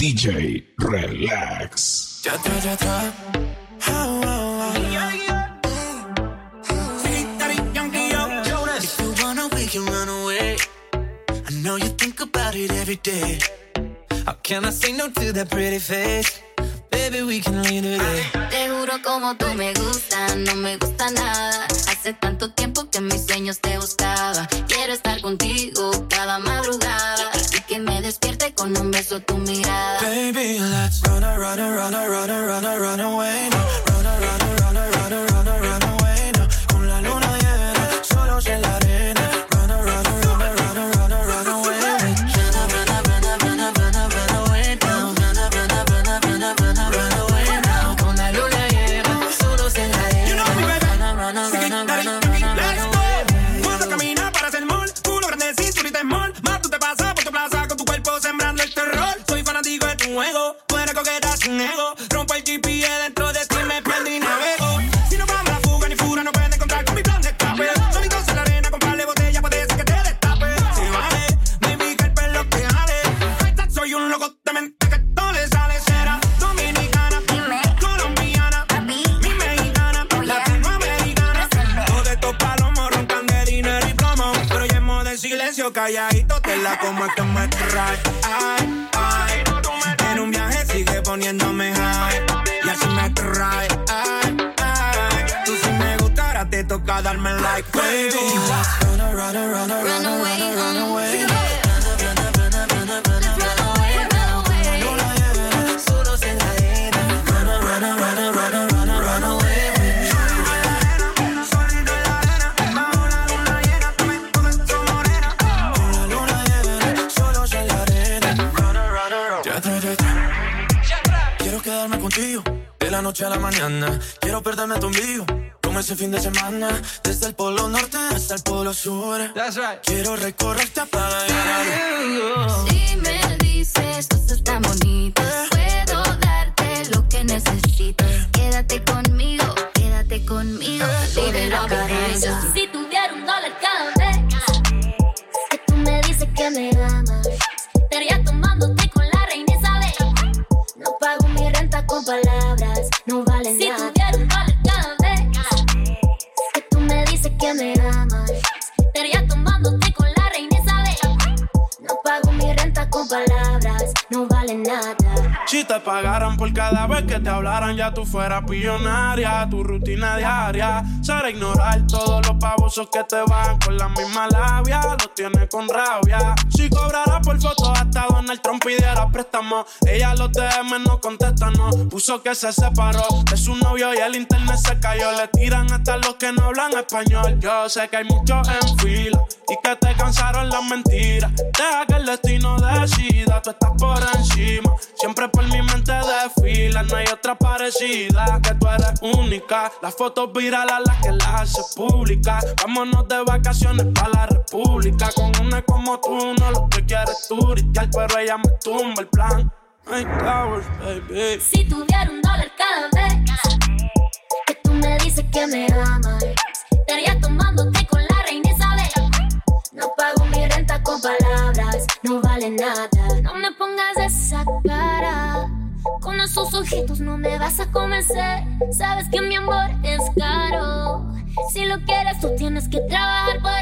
DJ Relax. Ya ya. Oh, oh, oh. If you wanna, we can run away. I know you think about it every day. How can I say no to that pretty face? Baby, we can leave today. Te juro como tú me gustas, no me gusta nada. Hace tanto tiempo que en mis sueños te buscaba. Quiero estar contigo cada madrugada. Despierte con un beso tu mirada. Baby, let's run, run, run, run, run, a, run away. Loco de mente que todo le sale. Será dominicana, colombiana, mi mexicana, latinoamericana. Todos estos palomos roncan de dinero y plomo. Pero ya hemos de silencio calladito, te la como es que me trae. Ay, ay. En un viaje sigue poniéndome high. Y así me trae. Ay, ay. Tú si me gusta, ahora te toca darme like, baby. Run, run, run, run, run, away la noche a la mañana. Quiero perderme tu envío. Como ese fin de semana, desde el polo norte hasta el polo sur. Quiero recorrerte para llegar. Si me dices cosas tan bonitas, puedo darte lo que necesitas. Quédate conmigo, quédate conmigo. Libre la ya tú fueras pillonaria. Tu rutina diaria será ignorar todos los pavosos que te van con la misma labia. Lo tienes con rabia. Si cobrara por fotos, hasta Donald Trump pidiera préstamo. Ella los DM no contesta, no. Puso que se separó de su novio y el internet se cayó. Le tiran hasta los que no hablan español. Yo sé que hay muchos en fila y que te cansaron las mentiras. Deja que el destino decida, tú estás por encima. Siempre por mi mente desfila, no hay otra Que tú eres única. Las fotos virales las que las hace pública. Vámonos de vacaciones para la república. Con una como tú, no lo que quieres turistear, pero ella me tumba el plan. Baby. Si tuviera un dólar cada vez que tú me dices que me amas, estaría tomándote con la reina Isabel. No pago mi renta con palabras, no vale nada. No me pongas esa cara. Con esos ojitos no me vas a convencer. Sabes que mi amor es caro. Si lo quieres, tú tienes que trabajar por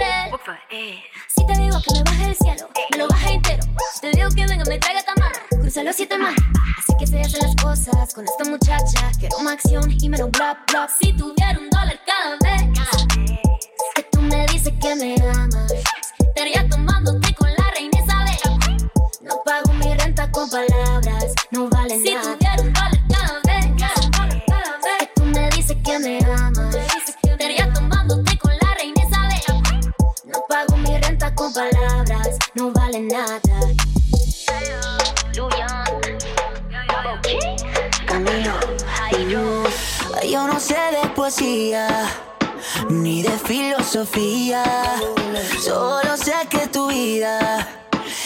él. Si te digo que me baje del cielo, me lo baje entero. Si te digo que venga, me traiga tamara, cruza los siete mares. Así que se hacen las cosas con esta muchacha. Quiero más acción y menos bla bla. Si tuviera un dólar cada vez que tú me dices que me amas, estaría tomándote con la palabras, no vale nada. Si tuviera un dólar cada vez, cada vez que tú me dices que me amas, estaría tomándote con la reina Isabel. No pago mi renta con palabras, no vale nada. Camilo. Yo no sé de poesía ni de filosofía. Solo sé que tu vida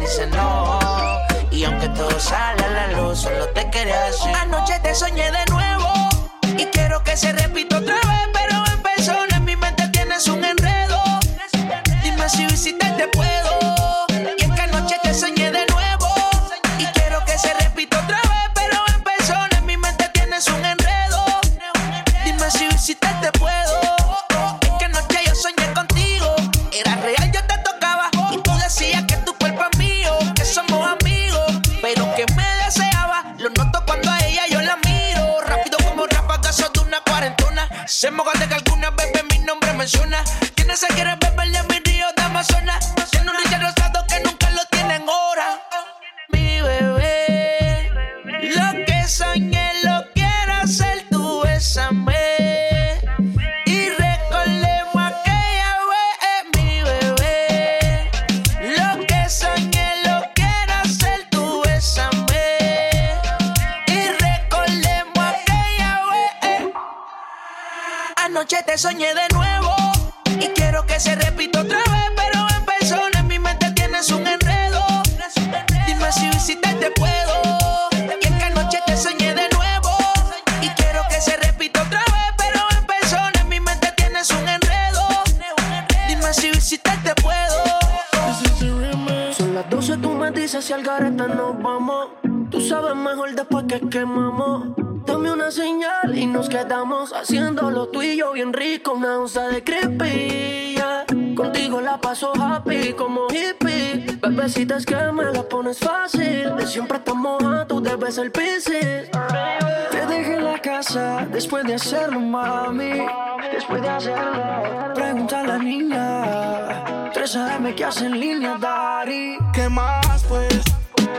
dice no. Y aunque todo sale a la luz, solo te quería decir. Anoche te soñé de nuevo y quiero que se repita otra vez. pa'l garete nos vamos. Tú sabes mejor después que quemamos. Dame una señal y nos quedamos haciendo lo tuyo bien rico. Una onza de creepy, yeah. Contigo la paso happy como hippie. Bebecita es que me la pones fácil. De siempre estamos a tú debes el piscis. Te dejé en la casa después de hacerlo, mami. Después de hacerlo, pregunta a la niña 3 AM que hacen línea, Dari. ¿Qué más, pues?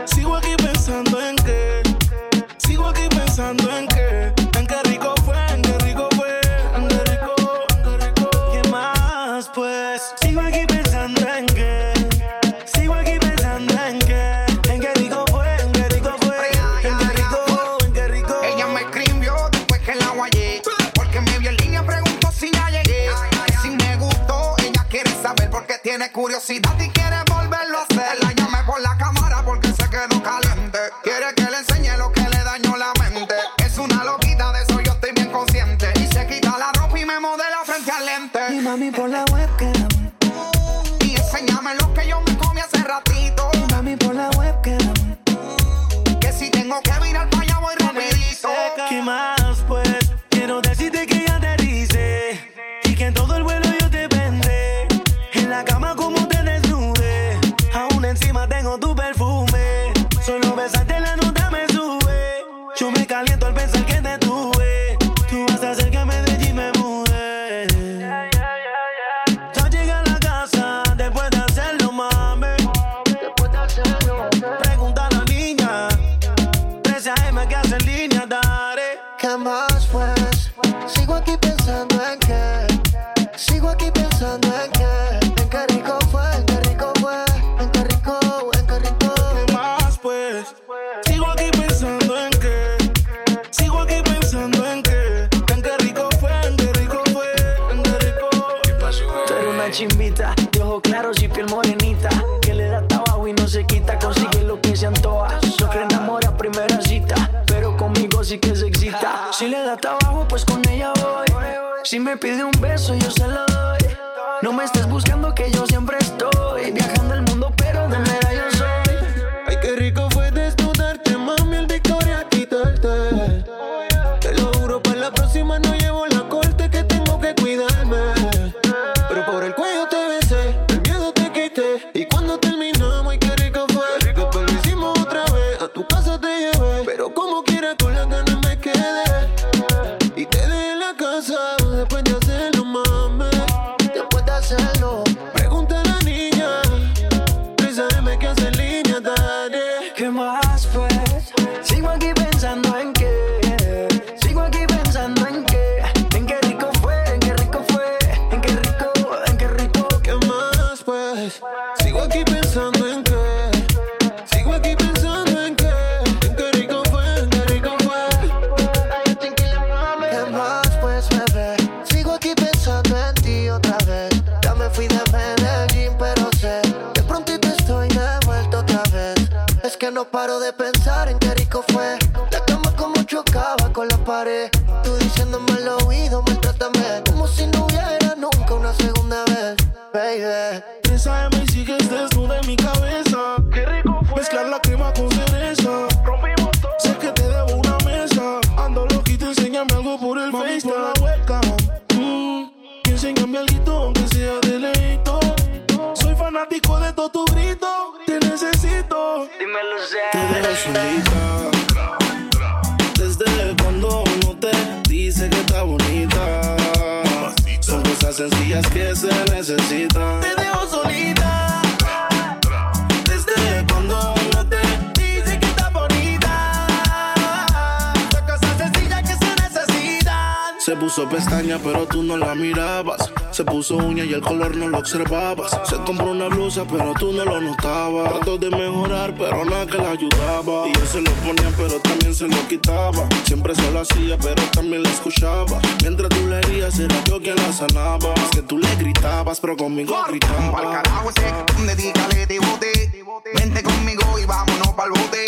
Sigo aquí pensando en qué. Sigo aquí pensando en qué. curiosidad y que sigues desnuda en mi cabeza. Qué rico fue. Mezclar la crema con cereza. Rompimos todo. Sé que te debo una mesa. Ando loquito, enséñame algo por el Mami, por la webcam. Mm, y enséñame algo aunque sea de leito. Soy fanático de todo tu grito. Te necesito. Dímelo, Te dejo solita. Desde cuando uno te dice que está bonita. Son cosas sencillas que se necesitan. Puso pestaña, pero tú no la mirabas. Se puso uña y el color no lo observabas. Se compró una blusa, pero tú no lo notabas. Trató de mejorar, pero nada que la ayudaba. Y yo se lo ponía, pero también se lo quitaba. Siempre se lo hacía, pero también la escuchaba. Mientras tú le herías, era yo quien la sanaba. Es que tú le gritabas, pero conmigo gritaba. carajo ese, dedícale de bote. Vente conmigo y vámonos pa'l bote.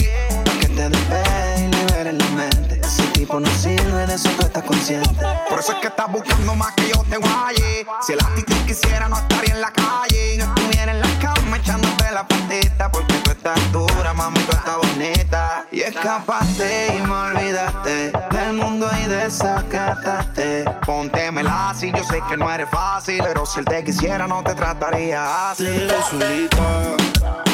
Que te despegue y liberes la mente. Ese tipo no sirve, de eso tú estás consciente. Por eso es que estás buscando más que yo te guaye. Si el actitud quisiera, no estaría en la calle. No estuviera en la cama echándote la patita. Porque tú estás dura, mami, tú estás bonita. Y escapaste y me olvidaste del mundo y desacataste. Póntemela así, yo sé que no eres fácil. Pero si él te quisiera, no te trataría así. Solita.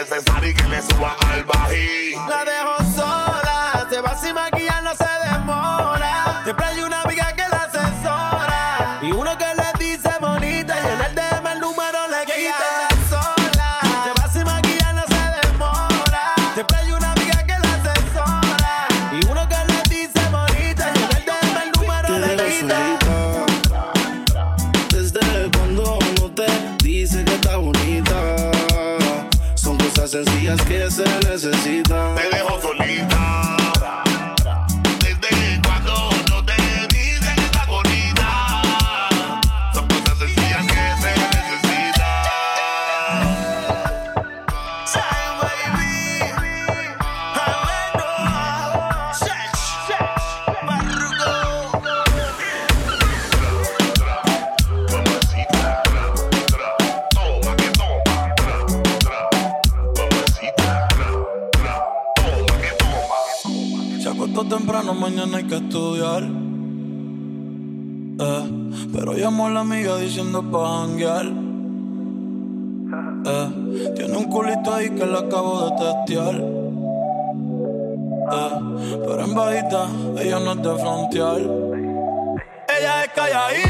Es necesario que le suban al bají. La dejo sola, se va sin maquillar, no que se necesitan. Te dejo solita. La amiga diciendo pa' janguear. Eh, tiene un culito ahí que le acabo de testear. Eh, pero en bajita, ella no es de frontear. Ella es calladita,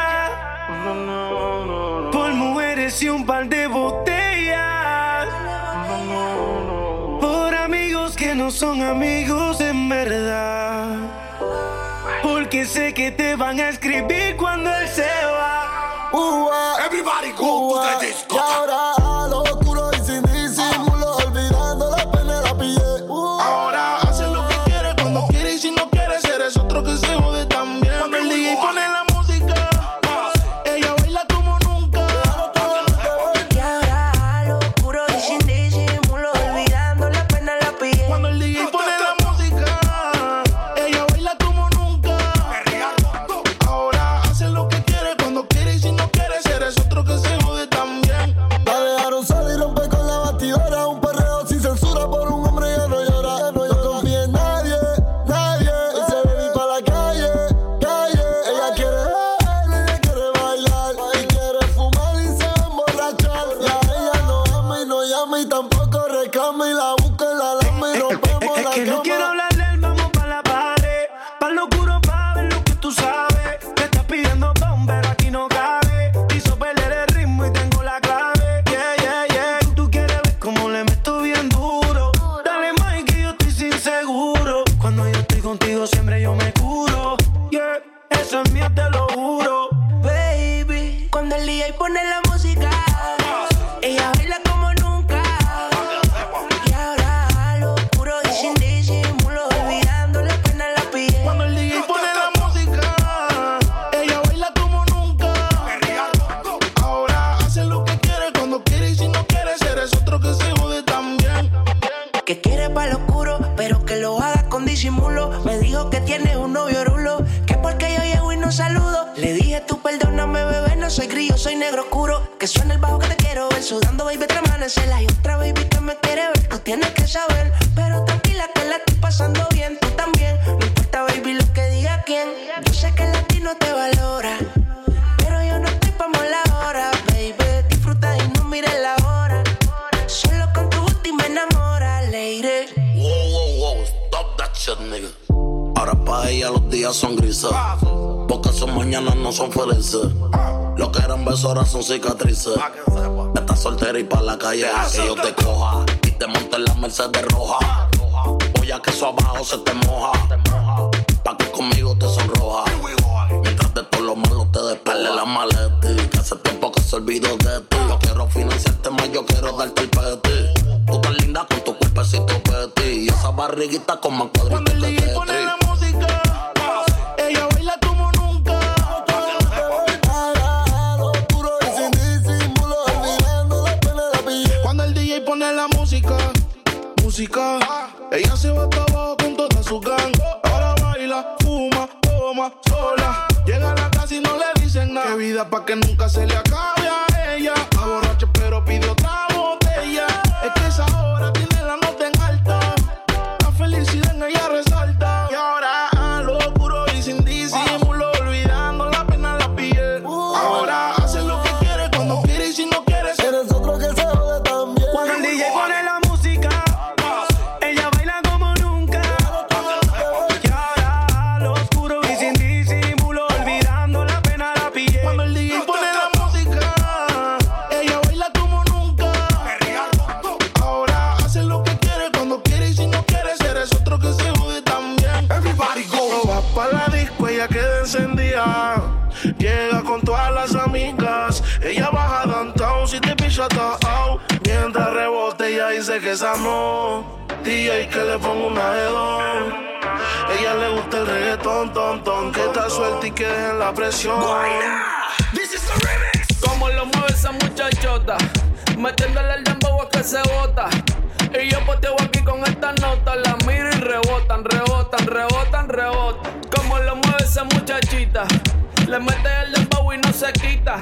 Y un par de botellas. Por amigos que no son amigos en verdad. Porque sé que te van a escribir cuando él se va. Everybody go to the disco. Y ahora soy grillo, soy negro oscuro. Que suena el bajo que te quiero ver. Sudando, baby, te amanecer. Hay otra baby que me quiere ver. Tú tienes que saber. Pero tranquila que la estoy pasando bien. Tú también. No importa, baby, lo que diga quién. Yo sé que el latino te valora. Pero yo no estoy pa' la hora, baby. Disfruta y no mires la hora. Solo con tu última enamora, lady. Wow, wow, wow, stop that shit, nigga. Ahora pa' ella los días son grises. Porque sus mañanas no son felices. Lo que eran besos ahora son cicatrices. Estás soltera y pa' la calle deja que yo te coja. Y te monte en la Mercedes roja. Voy a que eso abajo se te moja. Pa' que conmigo te sonroja. Mientras de todo lo malo te despele la maleta. Que hace tiempo que se olvidó de ti. Yo quiero financiarte más, yo quiero darte el peti. Tú tan linda con tu cuerpecito petit. Y esa barriguita con más cuadritos que DJ música, ella se va hasta abajo con toda su gang. Ahora baila, fuma, toma, sola. Llega a la casa y no le dicen nada. Qué vida pa' que nunca se le acabe a ella. A pero pide no. DJ que le pongo una hedón. Ella le gusta el reggaetón, ton, ton. Que está suelta y que dejen la presión. Como lo mueve esa muchachota, metiéndole el dembow a que se bota. Y yo poteo aquí con esta nota, la miro y rebotan, rebotan, rebotan, rebotan. Como lo mueve esa muchachita, le mete el dembow y no se quita.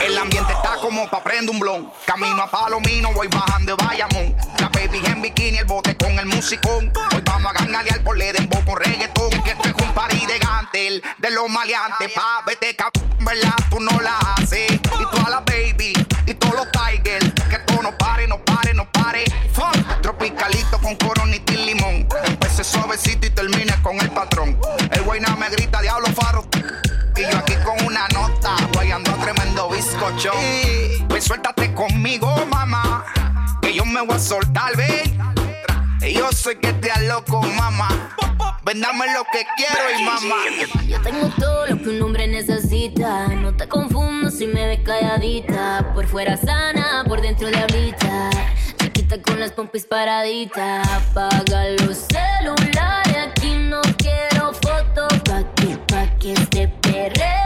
El ambiente está como pa' prender un blon. Camino a Palomino, voy bajando de Bayamón. La baby en bikini, el bote con el musicón. Hoy vamos a gangalear por le dembow con reggaetón. Que esto es un party de gantel, de los maleantes. Pa' vete, cabrón, ¿verdad? Tú no la haces. Y toda la baby, y todos los tigers. Que todo no pare, no pare, no pare. Fuck. Tropicalito con coronita y limón. Empecé suavecito y termine con el patrón. El güey nada me grita, Pues suéltate conmigo, mamá. Que yo me voy a soltar, ve. Y Yo sé que te loco, mamá. Ven, dame lo que quiero y mamá. Yo tengo todo lo que un hombre necesita. No te confundo si me ves calladita. Por fuera sana, por dentro diablita. Chiquita con las pompis paraditas. Apaga los celulares. Aquí no quiero fotos. Pa' que, pa' que este perreo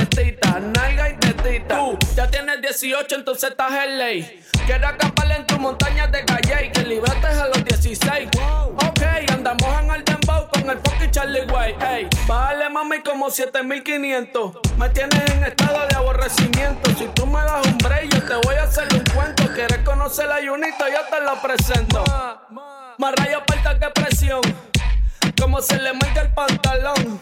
Tú ya tienes 18, entonces estás en ley. Quiero acampar en tu montaña de calle y que libraste a los 16. Ok, andamos en el dembow con el fucking Charlie Way. Ey, bájale mami como 7500. Me tienes en estado de aborrecimiento. Si tú me das un break, yo te voy a hacer un cuento. ¿Quieres conocer la Junito? Yo te lo presento. Más rayo falta que presión. Como se le marca el pantalón.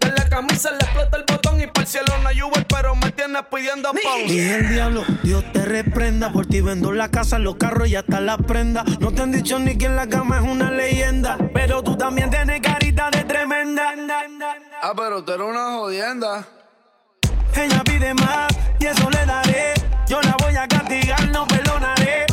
De la camisa le explota el botón y para el cielo no hay Uber, pero me tienes pidiendo pause. Dije el diablo, Dios te reprenda. Por ti vendo la casa, los carros y hasta la prenda. No te han dicho ni que en la cama es una leyenda. Pero tú también tienes carita de tremenda. Ah, pero tú eres una jodienda. Ella pide más y eso le daré. Yo la voy a castigar, no perdonaré.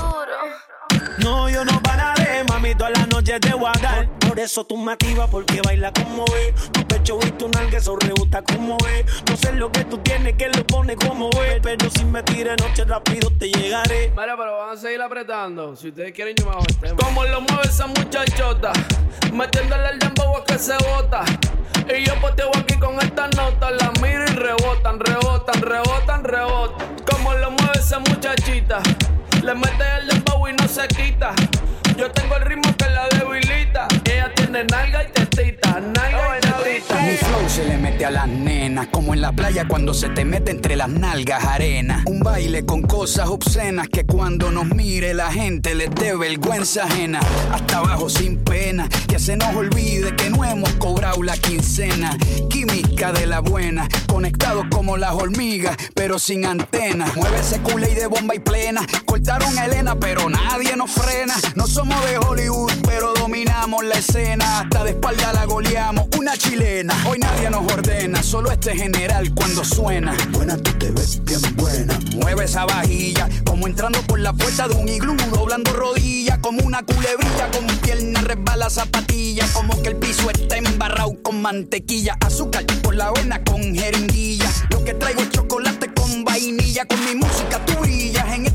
No, yo no pararé, mami, todas las noches te voy a dar. Por eso tú me activas porque baila como es. Tu pecho y tu nalga eso rebota como es. No sé lo que tú tienes que lo pone como es. Pero si me tires noche rápido te llegaré. Mira, pero van a seguir apretando. Si ustedes quieren, yo me hago el tema. Como lo mueve esa muchachota, metiéndole el dembow a que se bota. Y yo poteo aquí con estas notas, la miro y rebotan, rebotan, rebotan, rebotan. Como lo mueve esa muchachita, le mete el dembow y no se quita. Yo tengo el ritmo que la debilita. Ella tiene nalga y tetita, nalga y tetita. Mi flow se le mete a las nenas, como en la playa cuando se te mete entre las nalgas arena. Un baile con cosas obscenas que cuando nos mire la gente les dé vergüenza ajena. Hasta abajo sin pena, que se nos olvide que no hemos cobrado la quincena. Química de la buena, conectados como las hormigas, pero sin antenas. Mueve ese culé y de bomba y plena. Cortaron a Elena, pero nadie nos frena. No somos de Hollywood, pero dominamos la escena. Hasta de espalda la goleamos, una chilena. Hoy nadie nos ordena, solo este general cuando suena. Buena, tú te ves bien buena. Mueve esa vajilla, como entrando por la puerta de un iglú, doblando rodillas, como una culebrilla, con pierna resbala zapatilla, como que el piso está embarrado con mantequilla, azúcar por la avena con jeringuilla. Lo que traigo es chocolate con vainilla, con mi música tú brillas. En este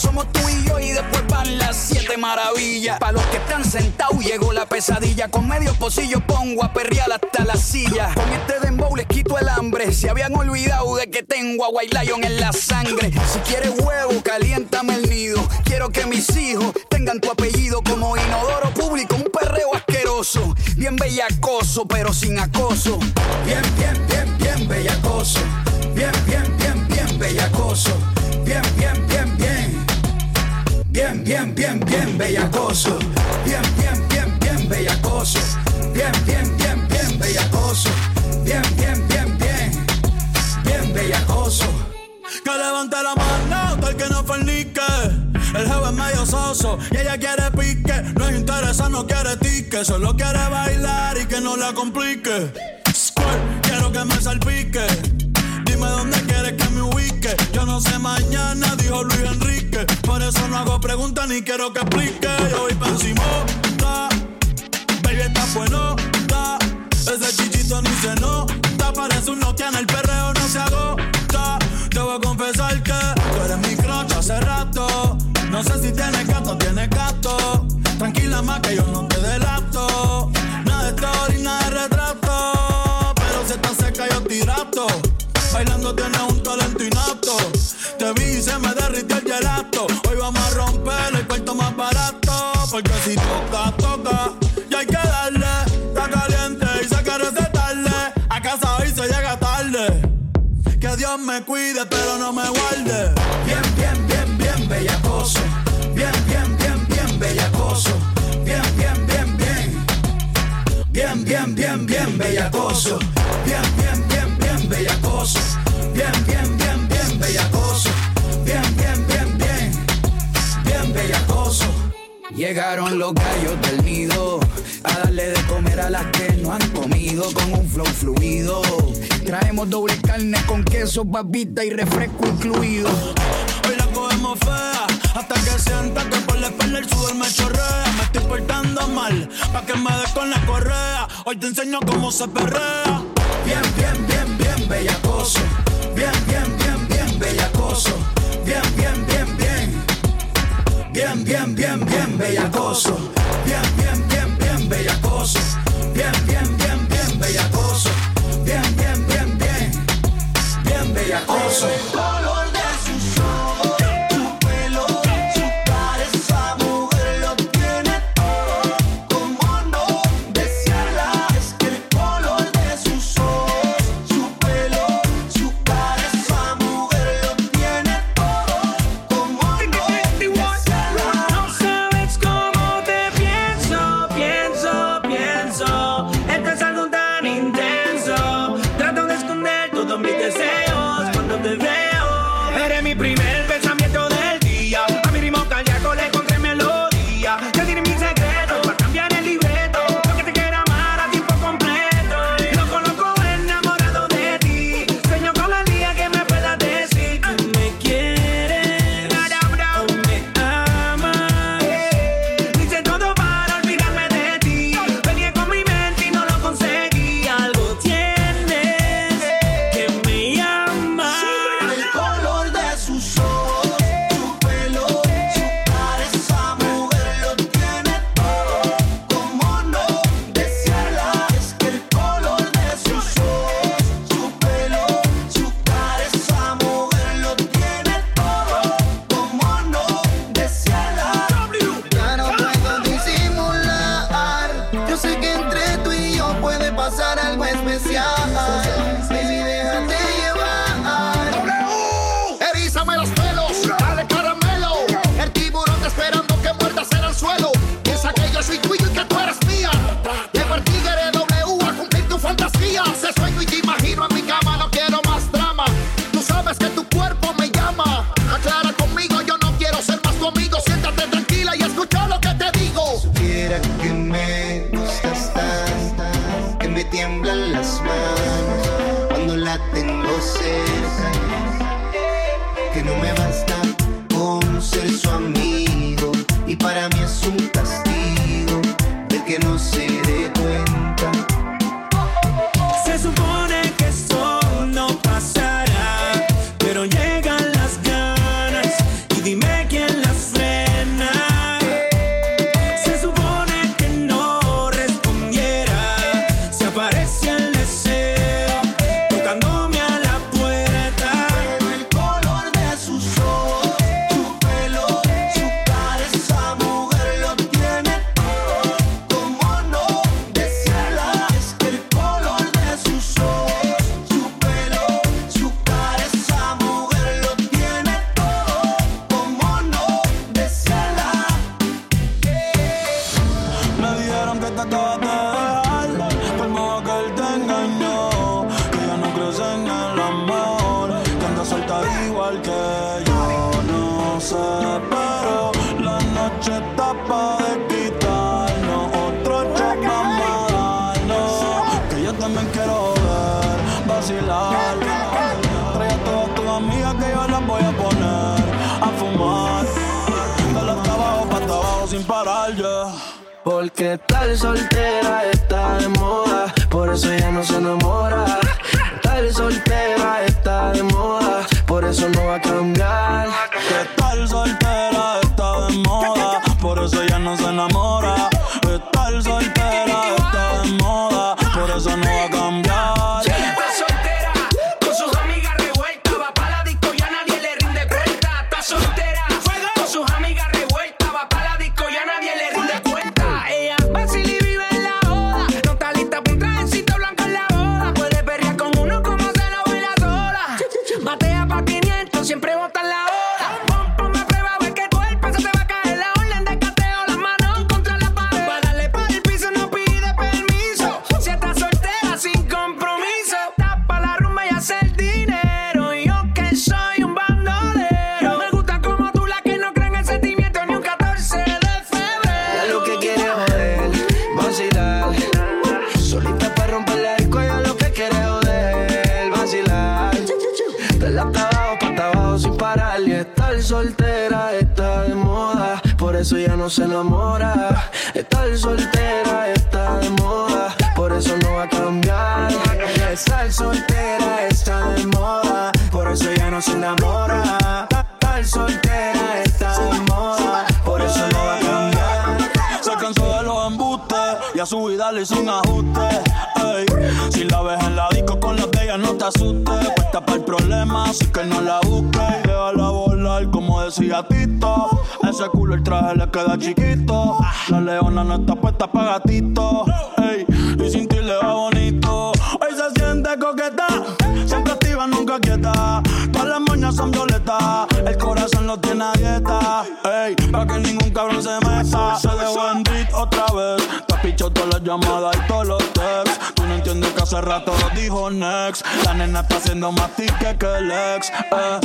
somos tú y yo, y después van las siete maravillas. Para los que están sentados llegó la pesadilla, con medio pocillo pongo a perrear hasta la silla. Con este dembow les quito el hambre, se habían olvidado de que tengo a White Lion en la sangre. Si quieres huevo, caliéntame el nido. Quiero que mis hijos tengan tu apellido como inodoro público, un perreo asqueroso. Bien bellacoso, pero sin acoso. Bien, bien, bien, bien bellacoso. Bien, bien, bien, bien bellacoso. Bien, bien, bien, bien. Bien, bien, bien, bien bellacoso. Bien, bien, bien, bien bellacoso. Bien, bien, bien, bien bellacoso. Bien, bien, bien, bien. Bien bellacoso. Que levante la mano, tal que no fornique. El jefe es medio soso y ella quiere pique. No es interesa, no quiere tique. Solo quiere bailar y que no la complique. Squirt, quiero que me salpique. Dime dónde quieres que me ubique. Yo no sé mañana, dijo Luis Enrique. Hago preguntas ni quiero que explique. Yo voy pa' encima, baby está bueno, Ese chichito ni se nota. Parece un Nokia en el perreo, no se agota. A confesar que tú eres mi crush hace rato. No sé si tienes gato, tienes gato. Tranquila más que yo no te delato. Nada de story, nada de retrato. Pero si estás seca yo tirato. Bailando tienes un talento inapto. Te vi y se me derritió el gelato. Porque si toca, toca. Y hay que darle. Está caliente y se quiere recetarle. A casa hoy se llega tarde. Que Dios me cuide, pero no me guarde. Bien, bien, bien, bien bellacoso. Bien, bien, bien, bien bellacoso. Bien, bien, bien, bien. Bien, bien, bien, bien bellacoso. Bien, Llegaron los gallos del nido a darle de comer a las que no han comido con un flow fluido. Traemos doble carne con queso, papita y refresco incluido. Hoy la cogemos fea hasta que sienta que por la espalda el sudor me chorrea. Me estoy portando mal pa' que me des con la correa. Hoy te enseño cómo se perrea. Bien, bien, bien, bien bellacoso. Bien, bien, bien, bien bellacoso. Bien, bien, bien, bien. Bien, bien, bien, bien bellacoso. Bien, bien, bien, bien bellacoso. Bien, bien, bien, bien bellacoso. Bien, bien, bien, bien. Bien bellacoso. Que no me basta. Con ser su amigo amigas que yo las voy a poner A fumar Dale hasta abajo, pa' hasta abajo sin parar, yeah Porque tal soltera está de moda, por eso ella no se enamora. Tal soltera está de moda, por eso no va a cambiar. Que tal soltera está de moda, por eso ella no se enamora. Soltera está de moda, por eso ya no se enamora. Estar soltera está de moda, por eso no va a cambiar. Estar soltera está de moda, por eso ya no se enamora. Estar soltera está de moda, por eso no va a cambiar. Se cansó de los embustes y a su vida le hizo un ajuste. Ey, si la ves en la disco con las de ella, no te asustes. Puesta para el problema, así que no la busques. Déjala como decía Tito. Ese culo el traje le queda chiquito. La leona no está puesta para gatito. Ey, y sin ti le va bonito. Hoy se siente coqueta, siempre activa, nunca quieta. Todas las moñas son violetas, el corazón lo tiene dieta. Ey, para que ningún cabrón se meta. Se dejó en otra vez. Pichado todas las llamadas y todos los texts. Tú no entiendes que hace rato dijo next. La nena está haciendo más tique que el ex. Eh.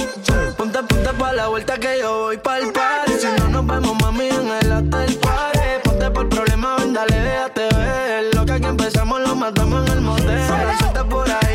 Ponte, ponte pa' la vuelta que yo voy pa'l party Si no nos vemos, mami, en el hotel party Ponte por problema, ven, dale, déjate ver Lo que aquí empezamos lo matamos en el motel Suelta por ahí,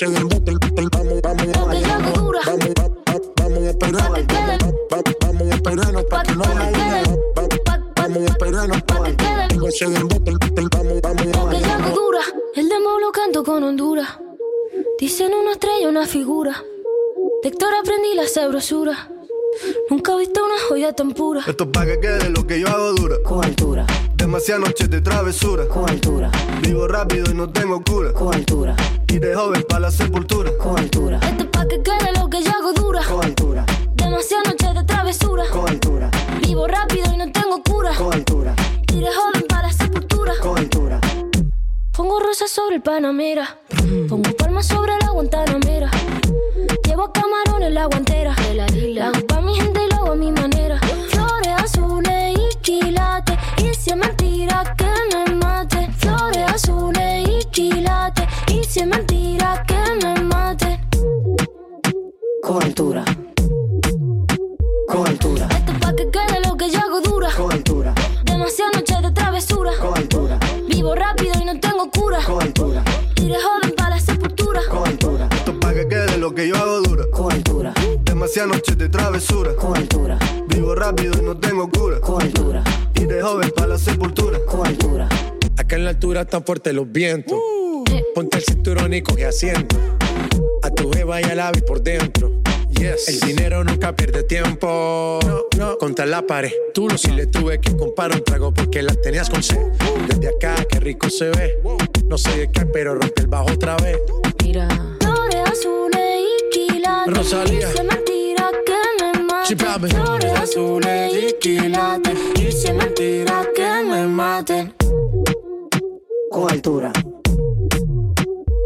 El- Vamos, vamos vamos, vamos, vamos a esperarnos. Vamos a esperarnos que no Vamos a esperarnos que Vamos, vamos dura, demo lo canto con Honduras. Dicen una estrella, una figura. De Héctor aprendí la sabrosura. Nunca he visto una joya tan pura. Esto es pa' que quede lo que yo hago dura. Con altura. Demasiadas noches de travesura. Con altura. Vivo rápido y no tengo cura. Con altura. Y de joven pa' la sepultura. Con altura. Esto es pa' que quede lo que yo hago dura. Con altura. Demasiadas noches de travesura. Con altura. Vivo rápido y no tengo cura. Con altura. Y de joven para la sepultura. Con altura. Pongo rosas sobre el Panamera. Pongo palmas sobre la Guantanamera. Llevo camarones en la guantera. La hago pa' mi gente y lo hago a mi manera. Flores azules y quilates. Y si es mentira que me mate. Flores azules y quilates. Y si es mentira que me mate. Con altura. Con altura. Esto es pa' que quede lo que yo hago dura. Con altura. Demasiadas noches de travesura. Con altura. Vivo rápido y no tengo cura. Con altura. De joven para la sepultura. Con altura. Esto es pa' que quede lo que yo hago dura. Con altura. Demasiadas noches de travesura. Con altura. Vivo rápido y no tengo cura. Con altura. Y de joven pa' la sepultura. Con altura. Acá en la altura están fuertes los vientos. Ponte el cinturón y coge asiento. A tu jeva y al ave por dentro. Yes. El dinero nunca pierde tiempo. No, no. Contra la pared. Tú no si le tuve que comprar un trago porque la tenías con sed. Desde acá, qué rico se ve. No sé de qué, pero rompe el bajo otra vez. Mira. Flores azules y quilates. Rosalía. Y me mate. Chipame. Flores azules y quilates. Y si es mentira que me maten. Con altura.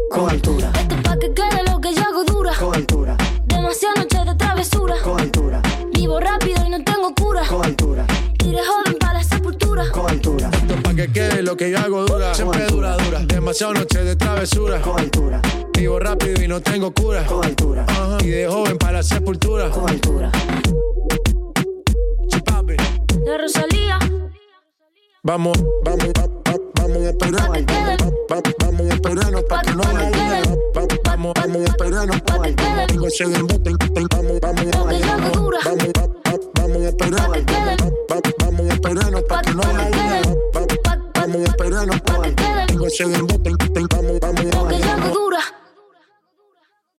Con altura. Esto es pa' que quede lo que yo hago dura. Con altura. Demasiadas noches de travesura. Con altura. Vivo rápido y no tengo cura. Con altura. De joven para la sepultura. Con altura. Esto es pa' que quede lo que yo hago dura. Siempre dura, dura. Demasiado noche de travesura. Con altura. Vivo rápido y no tengo cura. Con altura. Ajá. Y de joven para la sepultura. Con altura. Chipapi. De Rosalía. Vamos, vamos, va- va- vamos a esperarnos. Va- va- Vamos a esperarnos pa' que no haya va- Vamos, vamos a esperarnos pa' que tengo ese dembote, el- el- Vamos, vamos, vamos, va- va- vamos a esperarnos. Va- va- Vamos a esperarnos pa' que no haya va- Vamos a esperarnos pa' que tengo ese dembote, el- el-